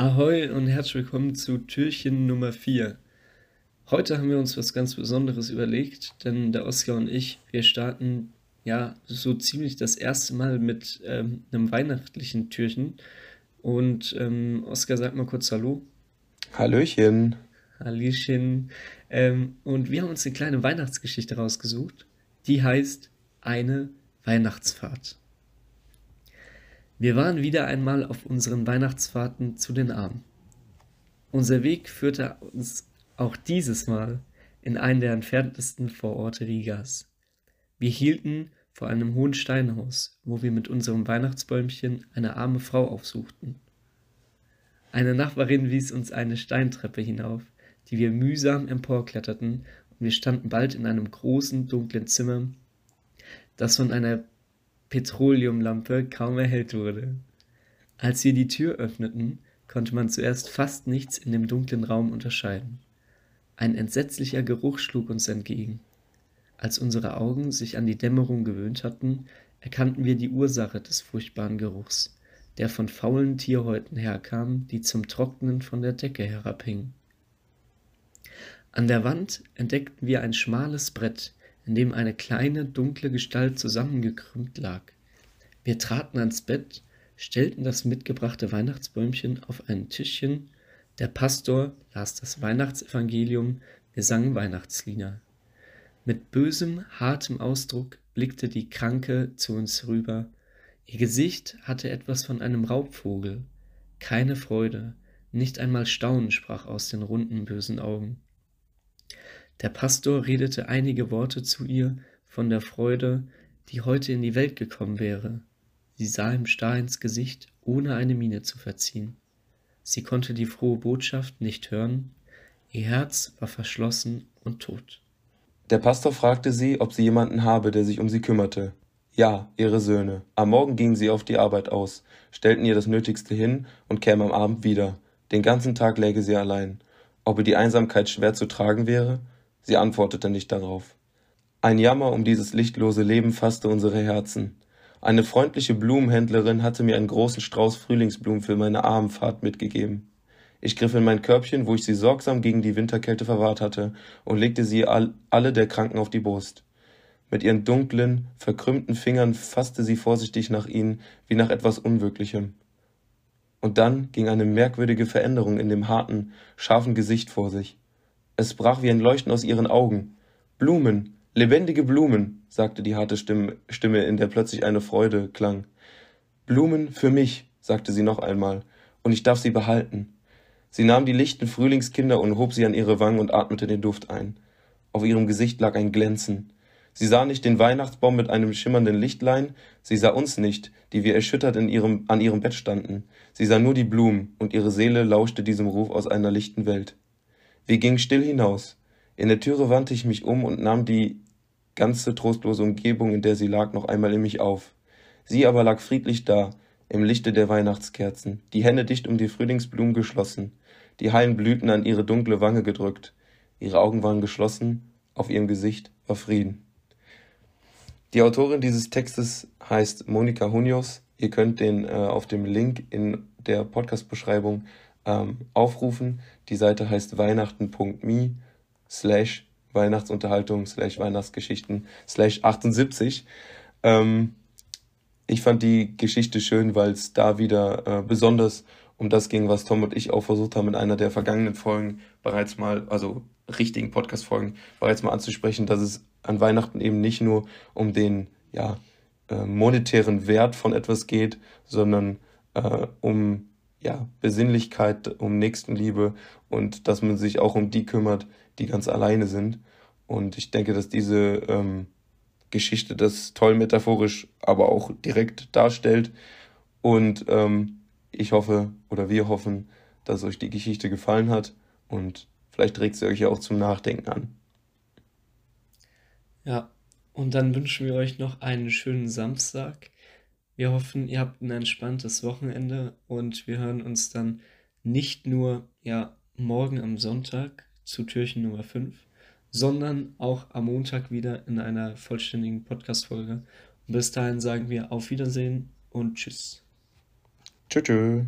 Ahoi und herzlich willkommen zu Türchen Nummer 4. Heute haben wir uns was ganz Besonderes überlegt, denn der Oskar und ich, wir starten ja so ziemlich das erste Mal mit ähm, einem weihnachtlichen Türchen. Und ähm, Oskar, sag mal kurz Hallo. Hallöchen. Hallöchen. Ähm, und wir haben uns eine kleine Weihnachtsgeschichte rausgesucht, die heißt Eine Weihnachtsfahrt. Wir waren wieder einmal auf unseren Weihnachtsfahrten zu den Armen. Unser Weg führte uns auch dieses Mal in einen der entferntesten Vororte Rigas. Wir hielten vor einem hohen Steinhaus, wo wir mit unserem Weihnachtsbäumchen eine arme Frau aufsuchten. Eine Nachbarin wies uns eine Steintreppe hinauf, die wir mühsam emporkletterten, und wir standen bald in einem großen, dunklen Zimmer, das von einer Petroleumlampe kaum erhellt wurde. Als wir die Tür öffneten, konnte man zuerst fast nichts in dem dunklen Raum unterscheiden. Ein entsetzlicher Geruch schlug uns entgegen. Als unsere Augen sich an die Dämmerung gewöhnt hatten, erkannten wir die Ursache des furchtbaren Geruchs, der von faulen Tierhäuten herkam, die zum Trocknen von der Decke herabhingen. An der Wand entdeckten wir ein schmales Brett, in dem eine kleine, dunkle Gestalt zusammengekrümmt lag. Wir traten ans Bett, stellten das mitgebrachte Weihnachtsbäumchen auf ein Tischchen, der Pastor las das Weihnachtsevangelium, wir sangen Weihnachtslieder. Mit bösem, hartem Ausdruck blickte die Kranke zu uns rüber. Ihr Gesicht hatte etwas von einem Raubvogel. Keine Freude, nicht einmal Staunen sprach aus den runden, bösen Augen. Der Pastor redete einige Worte zu ihr von der Freude, die heute in die Welt gekommen wäre. Sie sah ihm starr ins Gesicht, ohne eine Miene zu verziehen. Sie konnte die frohe Botschaft nicht hören, ihr Herz war verschlossen und tot. Der Pastor fragte sie, ob sie jemanden habe, der sich um sie kümmerte. Ja, ihre Söhne. Am Morgen gingen sie auf die Arbeit aus, stellten ihr das Nötigste hin und kämen am Abend wieder. Den ganzen Tag läge sie allein. Ob ihr die Einsamkeit schwer zu tragen wäre? Sie antwortete nicht darauf. Ein Jammer um dieses lichtlose Leben fasste unsere Herzen. Eine freundliche Blumenhändlerin hatte mir einen großen Strauß Frühlingsblumen für meine Abendfahrt mitgegeben. Ich griff in mein Körbchen, wo ich sie sorgsam gegen die Winterkälte verwahrt hatte, und legte sie all, alle der Kranken auf die Brust. Mit ihren dunklen, verkrümmten Fingern fasste sie vorsichtig nach ihnen, wie nach etwas Unwirklichem. Und dann ging eine merkwürdige Veränderung in dem harten, scharfen Gesicht vor sich. Es brach wie ein Leuchten aus ihren Augen. Blumen, lebendige Blumen, sagte die harte Stimme, in der plötzlich eine Freude klang. Blumen für mich, sagte sie noch einmal, und ich darf sie behalten. Sie nahm die lichten Frühlingskinder und hob sie an ihre Wangen und atmete den Duft ein. Auf ihrem Gesicht lag ein Glänzen. Sie sah nicht den Weihnachtsbaum mit einem schimmernden Lichtlein, sie sah uns nicht, die wir erschüttert in ihrem, an ihrem Bett standen. Sie sah nur die Blumen, und ihre Seele lauschte diesem Ruf aus einer lichten Welt. Wir gingen still hinaus. In der Türe wandte ich mich um und nahm die ganze trostlose Umgebung, in der sie lag, noch einmal in mich auf. Sie aber lag friedlich da, im Lichte der Weihnachtskerzen, die Hände dicht um die Frühlingsblumen geschlossen, die heilen Blüten an ihre dunkle Wange gedrückt. Ihre Augen waren geschlossen, auf ihrem Gesicht war Frieden. Die Autorin dieses Textes heißt Monika Hunios. Ihr könnt den äh, auf dem Link in der Podcast-Beschreibung ähm, aufrufen. Die Seite heißt weihnachten.me slash Weihnachtsunterhaltung slash Weihnachtsgeschichten slash 78. Ähm, ich fand die Geschichte schön, weil es da wieder äh, besonders um das ging, was Tom und ich auch versucht haben, in einer der vergangenen Folgen bereits mal, also richtigen Podcast-Folgen, bereits mal anzusprechen, dass es an Weihnachten eben nicht nur um den ja, äh, monetären Wert von etwas geht, sondern äh, um ja, Besinnlichkeit, um Nächstenliebe und dass man sich auch um die kümmert, die ganz alleine sind. Und ich denke, dass diese ähm, Geschichte das toll metaphorisch, aber auch direkt darstellt. Und ähm, ich hoffe oder wir hoffen, dass euch die Geschichte gefallen hat und vielleicht regt sie euch ja auch zum Nachdenken an. Ja, und dann wünschen wir euch noch einen schönen Samstag. Wir hoffen, ihr habt ein entspanntes Wochenende und wir hören uns dann nicht nur ja morgen am Sonntag zu Türchen Nummer 5, sondern auch am Montag wieder in einer vollständigen Podcast-Folge. Bis dahin sagen wir auf Wiedersehen und Tschüss. Tschüss.